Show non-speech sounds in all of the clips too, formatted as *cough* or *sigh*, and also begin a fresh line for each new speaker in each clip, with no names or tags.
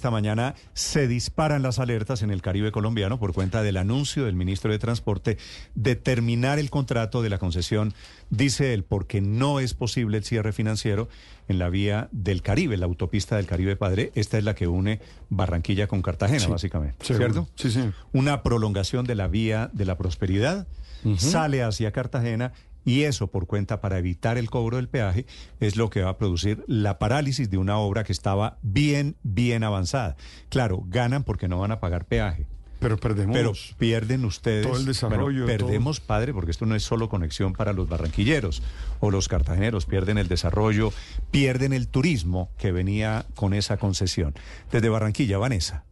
Esta mañana se disparan las alertas en el Caribe colombiano por cuenta del anuncio del ministro de Transporte de terminar el contrato de la concesión, dice él, porque no es posible el cierre financiero en la vía del Caribe, la autopista del Caribe Padre. Esta es la que une Barranquilla con Cartagena, básicamente. ¿Cierto?
Sí, sí.
Una prolongación de la vía de la prosperidad, sale hacia Cartagena y eso, por cuenta para evitar el cobro del peaje, es lo que va a producir la parálisis de una obra que estaba bien, bien avanzada. Claro, ganan porque no van a pagar peaje.
Pero perdemos.
Pero pierden ustedes.
Todo el desarrollo,
Bueno, perdemos, padre, porque esto no es solo conexión para los barranquilleros o los cartageneros. Pierden el desarrollo, pierden el turismo que venía con esa concesión. Desde Barranquilla, Vanessa.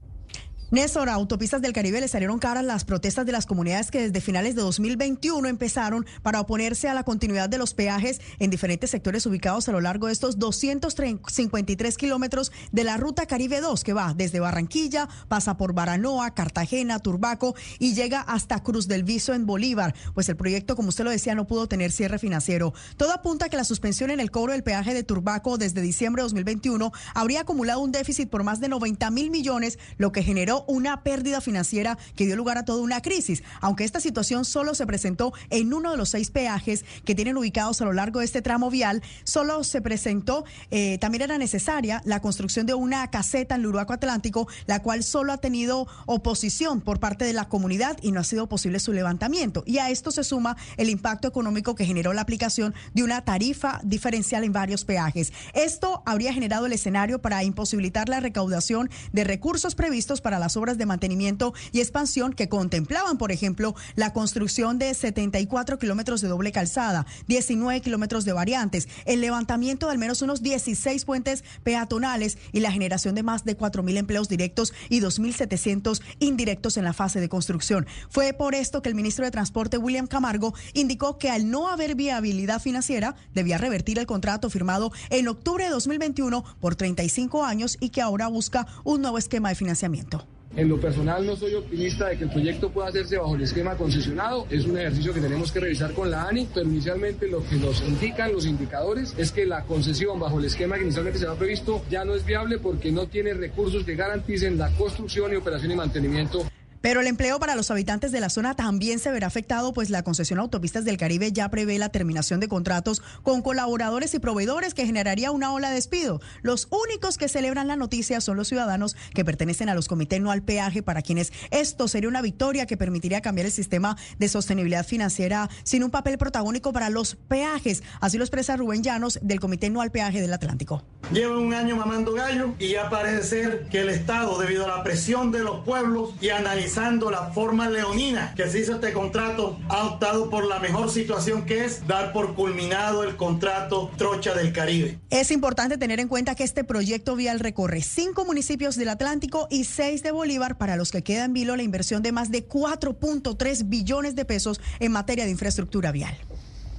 Néstor, a Autopistas del Caribe le salieron caras las protestas de las comunidades que desde finales de 2021 empezaron para oponerse a la continuidad de los peajes en diferentes sectores ubicados a lo largo de estos 253 kilómetros de la ruta Caribe 2 que va desde Barranquilla, pasa por Baranoa, Cartagena, Turbaco y llega hasta Cruz del Viso en Bolívar. Pues el proyecto, como usted lo decía, no pudo tener cierre financiero. Todo apunta a que la suspensión en el cobro del peaje de Turbaco desde diciembre de 2021 habría acumulado un déficit por más de 90 mil millones, lo que generó una pérdida financiera que dio lugar a toda una crisis. Aunque esta situación solo se presentó en uno de los seis peajes que tienen ubicados a lo largo de este tramo vial, solo se presentó, eh, también era necesaria la construcción de una caseta en el Uruguaco Atlántico, la cual solo ha tenido oposición por parte de la comunidad y no ha sido posible su levantamiento. Y a esto se suma el impacto económico que generó la aplicación de una tarifa diferencial en varios peajes. Esto habría generado el escenario para imposibilitar la recaudación de recursos previstos para las obras de mantenimiento y expansión que contemplaban, por ejemplo, la construcción de 74 kilómetros de doble calzada, 19 kilómetros de variantes, el levantamiento de al menos unos 16 puentes peatonales y la generación de más de 4 mil empleos directos y 2.700 indirectos en la fase de construcción. Fue por esto que el ministro de Transporte, William Camargo, indicó que al no haber viabilidad financiera, debía revertir el contrato firmado en octubre de 2021 por 35 años y que ahora busca un nuevo esquema de financiamiento.
En lo personal no soy optimista de que el proyecto pueda hacerse bajo el esquema concesionado. Es un ejercicio que tenemos que revisar con la ANI, pero inicialmente lo que nos indican los indicadores es que la concesión bajo el esquema que inicialmente se había previsto ya no es viable porque no tiene recursos que garanticen la construcción y operación y mantenimiento
pero el empleo para los habitantes de la zona también se verá afectado, pues la concesión Autopistas del Caribe ya prevé la terminación de contratos con colaboradores y proveedores que generaría una ola de despido. Los únicos que celebran la noticia son los ciudadanos que pertenecen a los comités no al peaje, para quienes esto sería una victoria que permitiría cambiar el sistema de sostenibilidad financiera sin un papel protagónico para los peajes. Así lo expresa Rubén Llanos del Comité No al Peaje del Atlántico.
Lleva un año mamando gallo y ya parece ser que el Estado, debido a la presión de los pueblos y analizando la forma leonina que se hizo este contrato, ha optado por la mejor situación que es dar por culminado el contrato Trocha del Caribe.
Es importante tener en cuenta que este proyecto vial recorre cinco municipios del Atlántico y seis de Bolívar, para los que queda en vilo la inversión de más de 4.3 billones de pesos en materia de infraestructura vial.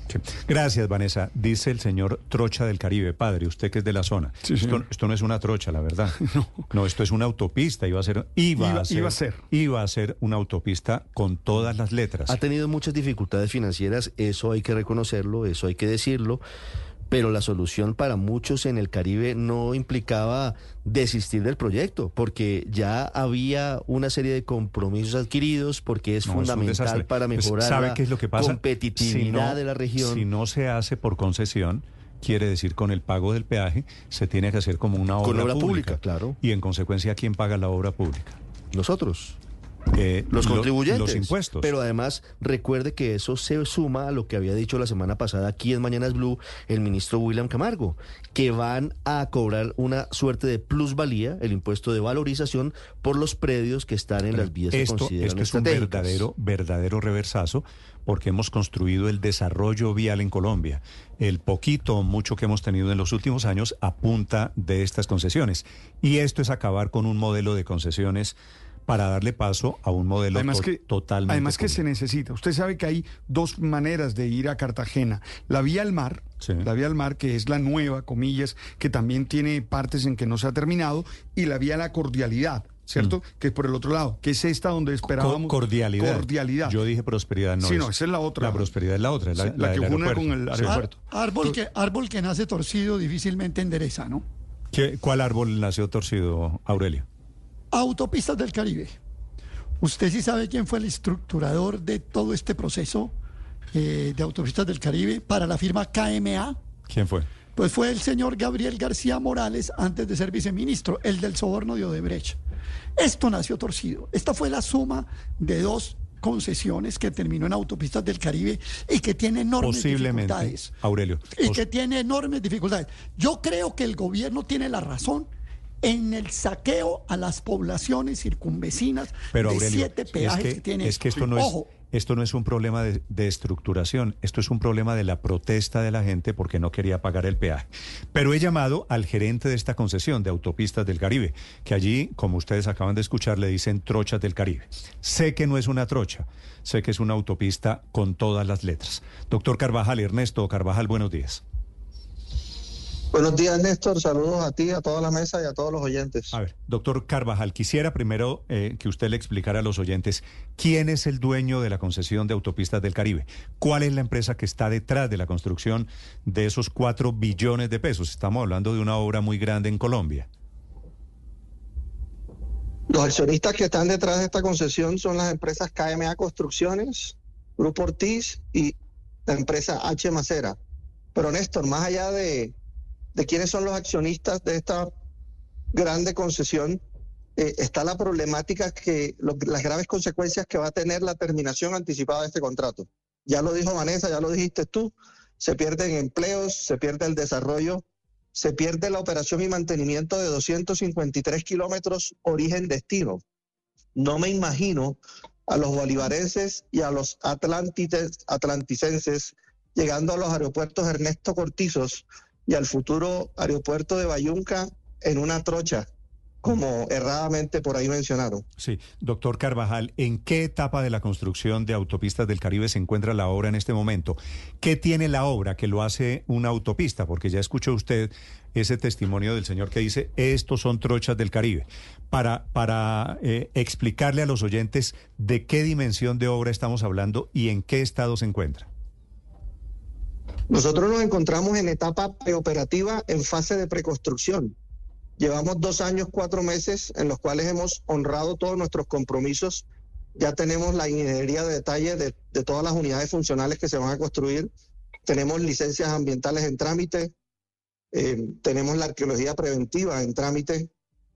Sí. Gracias, Vanessa. Dice el señor Trocha del Caribe, padre, usted que es de la zona.
Sí,
esto, no es una trocha, la verdad. *laughs*
No.
No, esto es una autopista. Iba a ser, iba,
Iba-
a ser,
iba a ser.
iba a ser una autopista con todas las letras.
Ha tenido muchas dificultades financieras, eso hay que reconocerlo, eso hay que decirlo, pero la solución para muchos en el Caribe no implicaba desistir del proyecto, porque ya había una serie de compromisos adquiridos, porque es
No,
fundamental para
Pues,
mejorar
¿sabe
la
qué es lo que pasa?
competitividad
Si no-
de la región.
Si no se hace por concesión, quiere decir con el pago del peaje, se tiene que hacer como una obra,
Con obra pública, claro.
Y en consecuencia, ¿quién paga la obra pública?
Nosotros.
Eh,
los
lo-
contribuyentes.
los impuestos.
Pero además, recuerde que eso se suma a lo que había dicho la semana pasada aquí en Mañanas Blue el ministro William Camargo, que van a cobrar una suerte de plusvalía, el impuesto de valorización, por los predios que están en las vías que
esto,
consideran
esto es un verdadero, verdadero reversazo porque hemos construido el desarrollo vial en Colombia. El poquito o mucho que hemos tenido en los últimos años a punta de estas concesiones. Y esto es acabar con un modelo de concesiones para darle paso a un modelo
Además
to-
que,
totalmente
además que se necesita. Usted sabe que hay dos maneras de ir a Cartagena. La vía al mar,
Sí.
la vía al mar, que es la nueva, comillas, que también tiene partes en que no se ha terminado, y la vía a la cordialidad, ¿cierto? Que es por el otro lado, que es esta donde esperábamos.
cordialidad.
Cordialidad.
Yo dije prosperidad, no.
Sí, no, esa es la otra.
La prosperidad es la otra, la,
Sí, la
la
que une con el
Sí.
aeropuerto.
Árbol que, árbol que nace torcido difícilmente endereza, ¿no?
¿Qué- ¿Cuál árbol nació torcido, Aurelio?
Autopistas del Caribe. ¿Usted sí sabe quién fue el estructurador de todo este proceso eh, de Autopistas del Caribe para la firma KMA?
¿Quién fue?
Pues fue el señor Gabriel García Morales antes de ser viceministro, el del soborno de Odebrecht. Esto nació torcido. Esta fue la suma de dos concesiones que terminó en Autopistas del Caribe y que tiene enormes
Posiblemente,
dificultades.
Aurelio.
y que tiene enormes dificultades. Yo creo que el gobierno tiene la razón en el saqueo a las poblaciones circunvecinas
Pero
de
Aurelio,
siete peajes
es
que,
que,
tiene.
es que esto no es
Ojo,
esto no es un problema de, de estructuración, esto es un problema de la protesta de la gente porque no quería pagar el peaje. Pero he llamado al gerente de esta concesión de autopistas del Caribe, que allí, como ustedes acaban de escuchar, le dicen trochas del Caribe. Sé que no es una trocha, sé que es una autopista con todas las letras. Doctor Carvajal, Ernesto Carvajal, buenos días.
Buenos días, Néstor. Saludos a ti, a toda la mesa y a todos los oyentes.
A ver, doctor Carvajal, quisiera primero eh, que usted le explicara a los oyentes quién es el dueño de la concesión de autopistas del Caribe, cuál es la empresa que está detrás de la construcción de esos cuatro billones de pesos. Estamos hablando de una obra muy grande en Colombia.
Los accionistas que están detrás de esta concesión son las empresas KMA Construcciones, Grupo Ortiz y la empresa H. Macera. Pero Néstor, más allá de, de quiénes son los accionistas de esta grande concesión, eh, está la problemática que lo- las graves consecuencias que va a tener la terminación anticipada de este contrato. Ya lo dijo Vanessa, ya lo dijiste tú, se pierden empleos, se pierde el desarrollo, se pierde la operación y mantenimiento de 253 kilómetros origen-destino. No me imagino a los bolivarenses y a los atlantites- atlanticenses llegando a los aeropuertos Ernesto Cortizos y al futuro aeropuerto de Bayunca en una trocha, como erradamente por ahí mencionaron.
Sí, doctor Carvajal, ¿en qué etapa de la construcción de autopistas del Caribe se encuentra la obra en este momento? ¿Qué tiene la obra que lo hace una autopista? Porque ya escuchó usted ese testimonio del señor que dice, estos son trochas del Caribe. Para, para eh, explicarle a los oyentes de qué dimensión de obra estamos hablando y en qué estado se encuentra.
Nosotros nos encontramos en etapa preoperativa en fase de preconstrucción. Llevamos dos años, cuatro meses en los cuales hemos honrado todos nuestros compromisos. Ya tenemos la ingeniería de detalle de, de todas las unidades funcionales que se van a construir. Tenemos licencias ambientales en trámite. eh, tenemos la arqueología preventiva en trámite.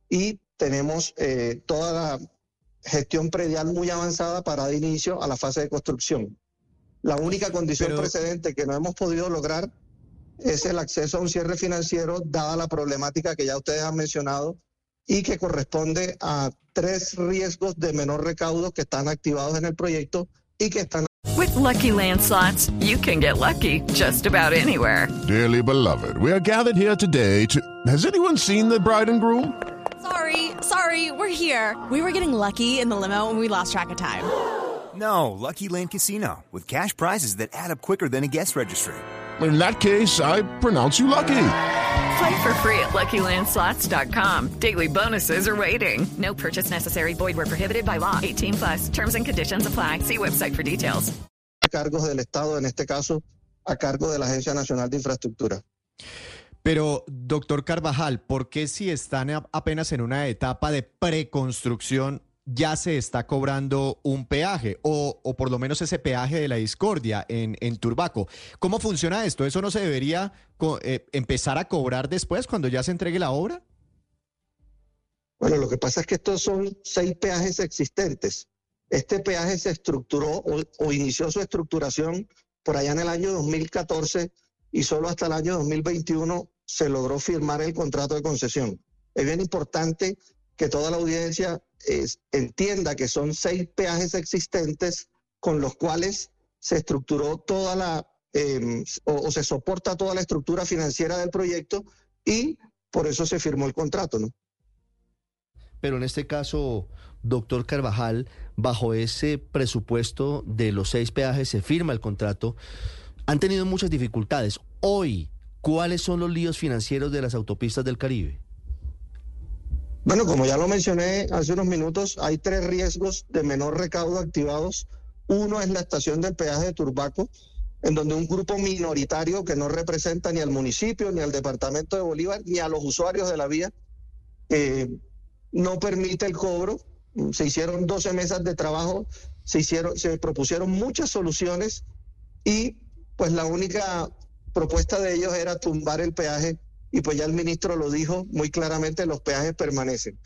Y tenemos eh, toda la gestión predial muy avanzada para dar inicio a la fase de construcción. La única condición
Pero-
precedente que no hemos podido lograr es el acceso a un cierre financiero, dada la problemática que ya ustedes han mencionado, y que corresponde a tres riesgos de menor recaudo que están activados en el proyecto y que están
With Lucky Land slots, you can get lucky just about anywhere.
Dearly beloved, we are gathered here today to. Has anyone seen the bride and groom?
Sorry, sorry, we're here. We were getting lucky in the limo and we lost track of time.
No, Lucky Land Casino, with cash prizes that add up quicker than a guest registry.
In that case, I pronounce you lucky.
Play for free at LuckyLandSlots.com. Daily bonuses are waiting. No purchase necessary. Void where prohibited by law. 18 plus. Terms and conditions apply. See website for details.
cargos del Estado, en este caso a cargo de la Agencia Nacional de Infraestructura.
Pero, doctor Carvajal, ¿por qué si están apenas en una etapa de preconstrucción ya se está cobrando un peaje? O, o por lo menos ese peaje de la discordia en, Turbaco. ¿Cómo funciona esto? ¿Eso no se debería eh, empezar a cobrar después cuando ya se entregue la obra?
Bueno, lo que pasa es que estos son seis peajes existentes. Este peaje se estructuró o inició su estructuración por allá en el año 2014 y solo hasta el año 2021 se logró firmar el contrato de concesión. Es bien importante que toda la audiencia entienda que son seis peajes existentes con los cuales se estructuró toda la, eh, o, o se soporta toda la estructura financiera del proyecto y por eso se firmó el contrato, ¿no?
Pero en este caso, doctor Carvajal, bajo ese presupuesto de los seis peajes se firma el contrato. Han tenido muchas dificultades. Hoy, ¿cuáles son los líos financieros de las autopistas del Caribe?
Bueno, como ya lo mencioné hace unos minutos, hay tres riesgos de menor recaudo activados. Uno es la estación del peaje de Turbaco, en donde un grupo minoritario que no representa ni al municipio, ni al departamento de Bolívar, ni a los usuarios de la vía, eh, no permite el cobro. Se hicieron 12 mesas de trabajo, se, hicieron, se propusieron muchas soluciones y pues la única propuesta de ellos era tumbar el peaje y pues ya el ministro lo dijo muy claramente, los peajes permanecen.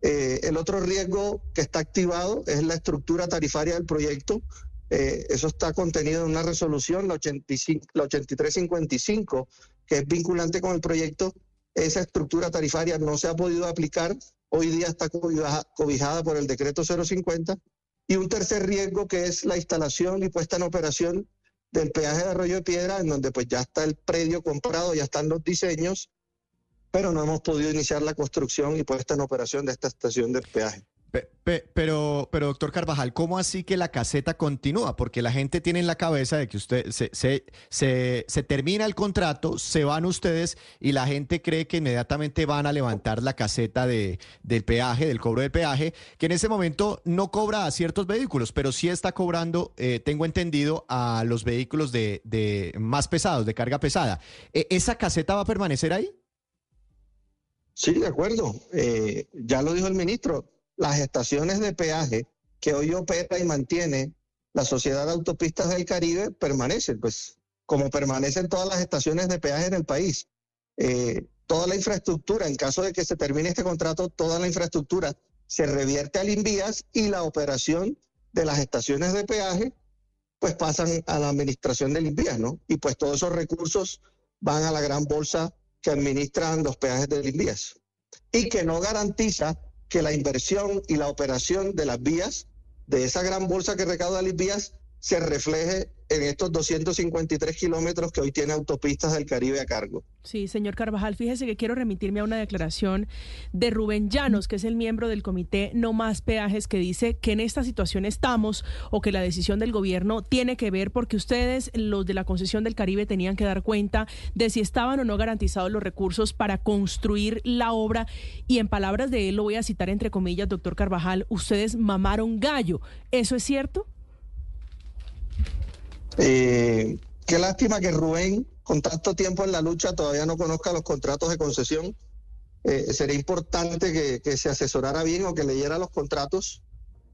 Eh, el otro riesgo que está activado es la estructura tarifaria del proyecto. Eh, eso está contenido en una resolución, la, 85, la 8355, que es vinculante con el proyecto. Esa estructura tarifaria no se ha podido aplicar. Hoy día está cobija- cobijada por el decreto 050. Y un tercer riesgo que es la instalación y puesta en operación del peaje de Arroyo de Piedra, en donde pues ya está el predio comprado, ya están los diseños, pero no hemos podido iniciar la construcción y puesta en operación de esta estación de peaje.
Pe- pe- pero, pero, doctor Carvajal, ¿cómo así que la caseta continúa? Porque la gente tiene en la cabeza de que usted se, se, se, se termina el contrato, se van ustedes y la gente cree que inmediatamente van a levantar la caseta de, del peaje, del cobro del peaje, que en ese momento no cobra a ciertos vehículos, pero sí está cobrando, eh, tengo entendido, a los vehículos de, de más pesados, de carga pesada. ¿E- ¿Esa caseta va a permanecer ahí?
Sí, de acuerdo. Eh, ya lo dijo el ministro, las estaciones de peaje que hoy opera y mantiene la Sociedad de Autopistas del Caribe permanecen, pues como permanecen todas las estaciones de peaje en el país. Eh, toda la infraestructura, en caso de que se termine este contrato, toda la infraestructura se revierte al Invías y la operación de las estaciones de peaje pues pasan a la administración del Invías, ¿no? Y pues todos esos recursos van a la gran bolsa que administran los peajes del Invías y que no garantiza que la inversión y la operación de las vías, de esa gran bolsa que recauda las vías, se refleje en estos 253 kilómetros que hoy tiene autopistas del Caribe a cargo.
Sí, señor Carvajal, fíjese que quiero remitirme a una declaración de Rubén Llanos, que es el miembro del comité No Más Peajes, que dice que en esta situación estamos o que la decisión del gobierno tiene que ver porque ustedes, los de la concesión del Caribe, tenían que dar cuenta de si estaban o no garantizados los recursos para construir la obra. Y en palabras de él, lo voy a citar entre comillas, doctor Carvajal, ustedes mamaron gallo. ¿Eso es cierto?
Eh, qué lástima que Rubén, con tanto tiempo en la lucha, todavía no conozca los contratos de concesión. Eh, sería importante que, que se asesorara bien o que leyera los contratos.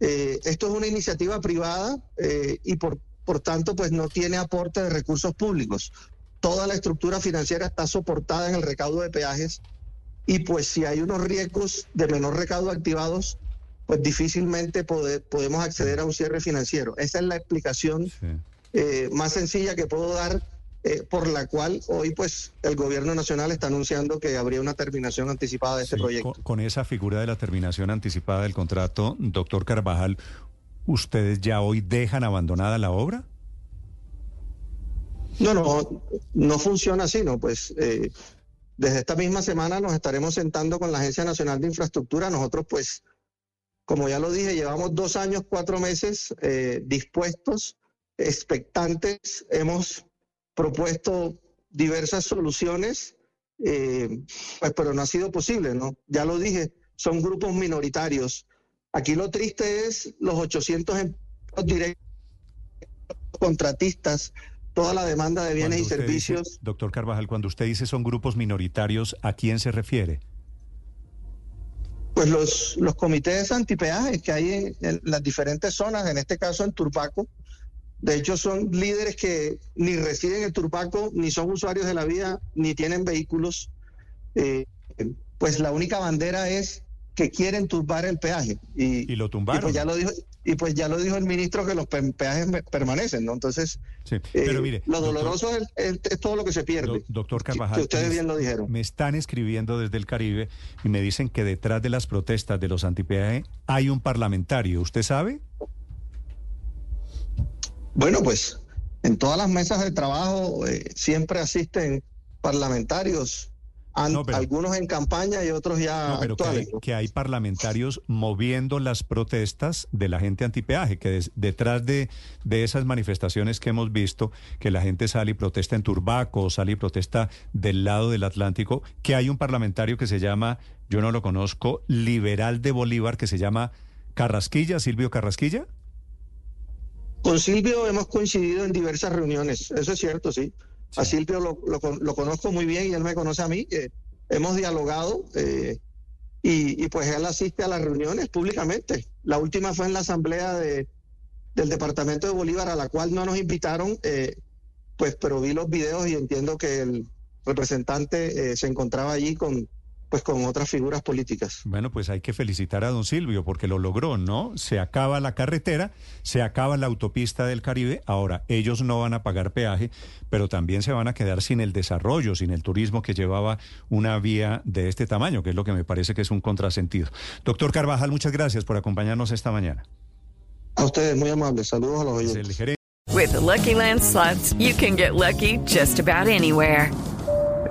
Eh, esto es una iniciativa privada eh, y por, por tanto pues no tiene aporte de recursos públicos. Toda la estructura financiera está soportada en el recaudo de peajes y pues si hay unos riesgos de menor recaudo activados, pues difícilmente poder- podemos acceder a un cierre financiero. Esa es la explicación eh, más sencilla que puedo dar, eh, por la cual hoy pues el gobierno nacional está anunciando que habría una terminación anticipada de este
Sí,
proyecto.
Con, con esa figura de la terminación anticipada del contrato, doctor Carvajal, ¿ustedes ya hoy dejan abandonada la obra?
No, no, no funciona así, ¿no? Pues eh, desde esta misma semana nos estaremos sentando con la Agencia Nacional de Infraestructura. Nosotros, pues, como ya lo dije, llevamos dos años, cuatro meses eh, dispuestos, expectantes. Hemos propuesto diversas soluciones, eh, pues, pero no ha sido posible, ¿no? Ya lo dije, son grupos minoritarios. Aquí lo triste es los 800 empleados directos contratistas toda la demanda de bienes y
dice-
servicios.
doctor Carvajal, cuando usted dice son grupos minoritarios, ¿a quién se refiere?
Pues los, los comités antipeajes que hay en, en las diferentes zonas, en este caso en Turbaco, de hecho son líderes que ni residen en Turbaco, ni son usuarios de la vía, ni tienen vehículos. Eh, pues la única bandera es que quieren turbar el peaje. Y,
¿Y lo tumbaron?
pues ya lo dijo, y pues ya lo dijo el ministro que los pe- peajes permanecen, ¿no? Entonces,
Sí,
eh,
pero mire,
lo
doctor-
doloroso es, es- es todo lo que se pierde.
Do- doctor Carvajal,
que ustedes bien lo dijeron.
Me están escribiendo desde el Caribe y me dicen que detrás de las protestas de los antipeaje hay un parlamentario. ¿Usted sabe?
Bueno, pues en todas las mesas de trabajo eh, siempre asisten parlamentarios,
No, pero-
algunos en campaña y otros ya
No, pero que hay,
actuales.
que hay parlamentarios moviendo las protestas de la gente antipeaje, que des- detrás de, de esas manifestaciones que hemos visto, que la gente sale y protesta en Turbaco, sale y protesta del lado del Atlántico, que hay un parlamentario que se llama, yo no lo conozco, liberal de Bolívar, que se llama Carrasquilla, Silvio Carrasquilla.
Con Silvio hemos coincidido en diversas reuniones, eso es cierto, sí. A Silvio lo, lo lo conozco muy bien y él me conoce a mí. eh, hemos dialogado eh, y, y pues él asiste a las reuniones públicamente. La última fue en la asamblea de, del departamento de Bolívar, a la cual no nos invitaron, eh, pues pero vi los videos y entiendo que el representante eh, se encontraba allí con pues con otras figuras políticas.
Bueno, pues hay que felicitar a don Silvio porque lo logró, ¿no? Se acaba la carretera, se acaba la autopista del Caribe. Ahora, ellos no van a pagar peaje, pero también se van a quedar sin el desarrollo, sin el turismo que llevaba una vía de este tamaño, que es lo que me parece que es un contrasentido. Doctor Carvajal, muchas gracias por acompañarnos esta mañana.
A ustedes, muy amables. Saludos a los oyentes.
With the Lucky Land slots, you can get lucky just about anywhere.